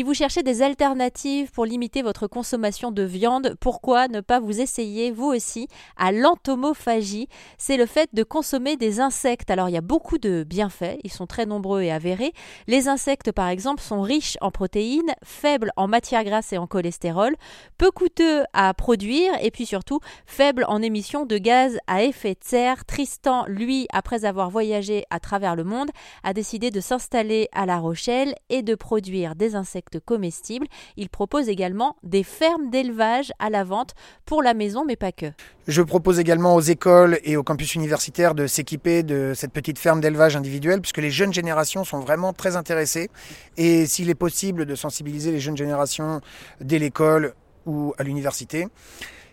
Si vous cherchez des alternatives pour limiter votre consommation de viande, pourquoi ne pas vous essayer vous aussi à l'entomophagie? C'est le fait de consommer des insectes. Alors il y a beaucoup de bienfaits, ils sont très nombreux et avérés. Les insectes par exemple sont riches en protéines, faibles en matière grasse et en cholestérol, peu coûteux à produire et puis surtout faibles en émissions de gaz à effet de serre. Tristan, lui, après avoir voyagé à travers le monde, a décidé de s'installer à La Rochelle et de produire des insectes comestibles. Il propose également des fermes d'élevage à la vente pour la maison, mais pas que. Je propose également aux écoles et aux campus universitaires de s'équiper de cette petite ferme d'élevage individuelle, puisque les jeunes générations sont vraiment très intéressées. Et s'il est possible de sensibiliser les jeunes générations dès l'école ou à l'université,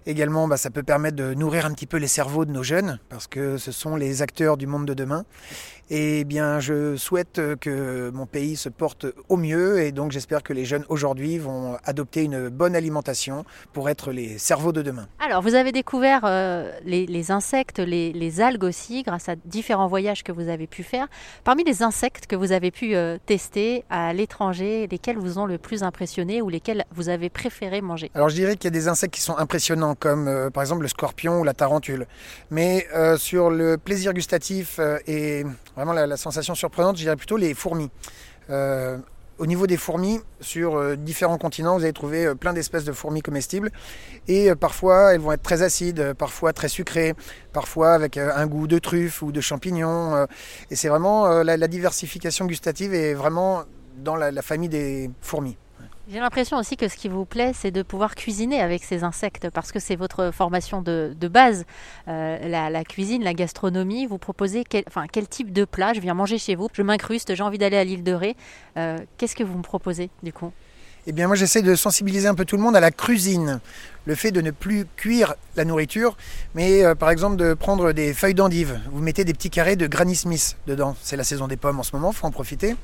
Également, bah, ça peut permettre de nourrir un petit peu les cerveaux de nos jeunes, parce que ce sont les acteurs du monde de demain. Et bien, je souhaite que mon pays se porte au mieux et donc j'espère que les jeunes aujourd'hui vont adopter une bonne alimentation pour être les cerveaux de demain. Alors, vous avez découvert euh, les, insectes, les, algues aussi, grâce à différents voyages que vous avez pu faire. Parmi les insectes que vous avez pu euh, tester à l'étranger, lesquels vous ont le plus impressionné ou lesquels vous avez préféré manger? Alors, je dirais qu'il y a des insectes qui sont impressionnants, comme euh, par exemple le scorpion ou la tarentule. Mais sur le plaisir gustatif et Vraiment, la, sensation surprenante, je dirais plutôt les fourmis. Euh, au niveau des fourmis, sur euh, différents continents, vous allez trouver euh, plein d'espèces de fourmis comestibles. Et parfois, elles vont être très acides, parfois très sucrées, parfois avec un goût de truffe ou de champignons. et c'est vraiment la, diversification gustative est vraiment dans la famille des fourmis. J'ai l'impression aussi que ce qui vous plaît, c'est de pouvoir cuisiner avec ces insectes, parce que c'est votre formation de, base, euh, la, cuisine, la gastronomie. Vous proposez quel, enfin, quel type de plat? Je viens manger chez vous, je m'incruste, j'ai envie d'aller à l'île de Ré. Euh, qu'est-ce que vous me proposez du coup? Eh bien, moi, j'essaie de sensibiliser un peu tout le monde à la cuisine. Le fait de ne plus cuire la nourriture, mais euh, par exemple de prendre des feuilles d'endive. Vous mettez des petits carrés de Granny Smith dedans. C'est la saison des pommes en ce moment, faut en profiter.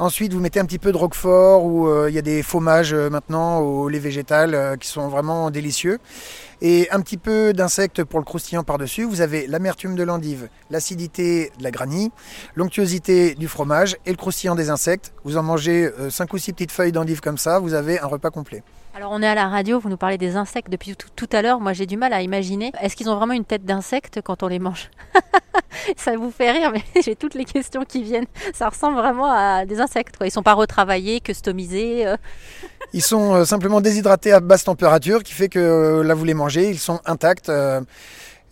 Ensuite, vous mettez un petit peu de roquefort ou euh, il y a des fromages euh, maintenant au lait végétal qui sont vraiment délicieux. Et un petit peu d'insectes pour le croustillant par-dessus. Vous avez l'amertume de l'endive, l'acidité de la granny, l'onctuosité du fromage et le croustillant des insectes. Vous en mangez 5 ou 6 petites feuilles d'endive comme ça, vous avez un repas complet. Alors on est à la radio, vous nous parlez des insectes depuis tout, à l'heure. Moi j'ai du mal à imaginer. Est-ce qu'ils ont vraiment une tête d'insecte quand on les mange Ça vous fait rire, mais j'ai toutes les questions qui viennent. Ça ressemble vraiment à des insectes. Quoi. Ils sont pas retravaillés, customisés. Euh. Ils sont euh, simplement déshydratés à basse température, qui fait que euh, là vous les mangez, ils sont intacts.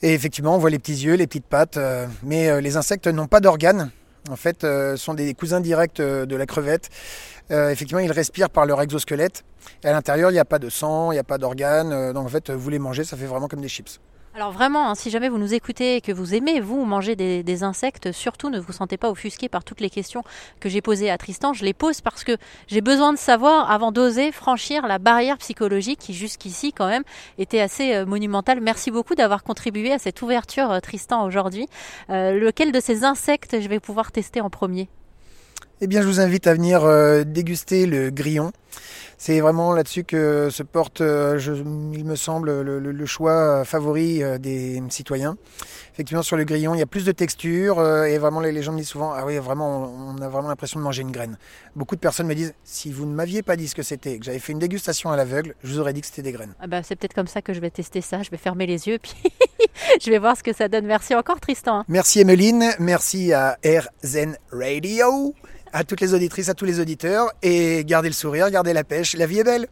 et effectivement, on voit les petits yeux, les petites pattes. mais les insectes n'ont pas d'organes. En fait, sont des cousins directs de la crevette. Euh, effectivement, ils respirent par leur exosquelette. Et à l'intérieur, il n'y a pas de sang, il n'y a pas d'organes. Euh, donc en fait, vous les mangez, ça fait vraiment comme des chips. Alors vraiment, hein, si jamais vous nous écoutez et que vous aimez, vous, manger des, insectes, surtout ne vous sentez pas offusqué par toutes les questions que j'ai posées à Tristan. Je les pose parce que j'ai besoin de savoir avant d'oser franchir la barrière psychologique qui jusqu'ici quand même était assez euh, monumentale. Merci beaucoup d'avoir contribué à cette ouverture, Tristan, aujourd'hui. lequel de ces insectes je vais pouvoir tester en premier? Eh bien, je vous invite à venir euh, déguster le grillon. C'est vraiment là-dessus que se porte, euh, il me semble, le, choix favori euh, des citoyens. Effectivement, sur le grillon, il y a plus de texture et vraiment, les, gens me disent souvent, ah oui, vraiment, on a vraiment l'impression de manger une graine. Beaucoup de personnes me disent, si vous ne m'aviez pas dit ce que c'était, que j'avais fait une dégustation à l'aveugle, je vous aurais dit que c'était des graines. Ah bah, c'est peut-être comme ça que je vais tester ça. Je vais fermer les yeux, puis je vais voir ce que ça donne. Merci encore, Tristan. Merci, Emeline. Merci à AirZen Radio à toutes les auditrices, à tous les auditeurs, et gardez le sourire, gardez la pêche, la vie est belle.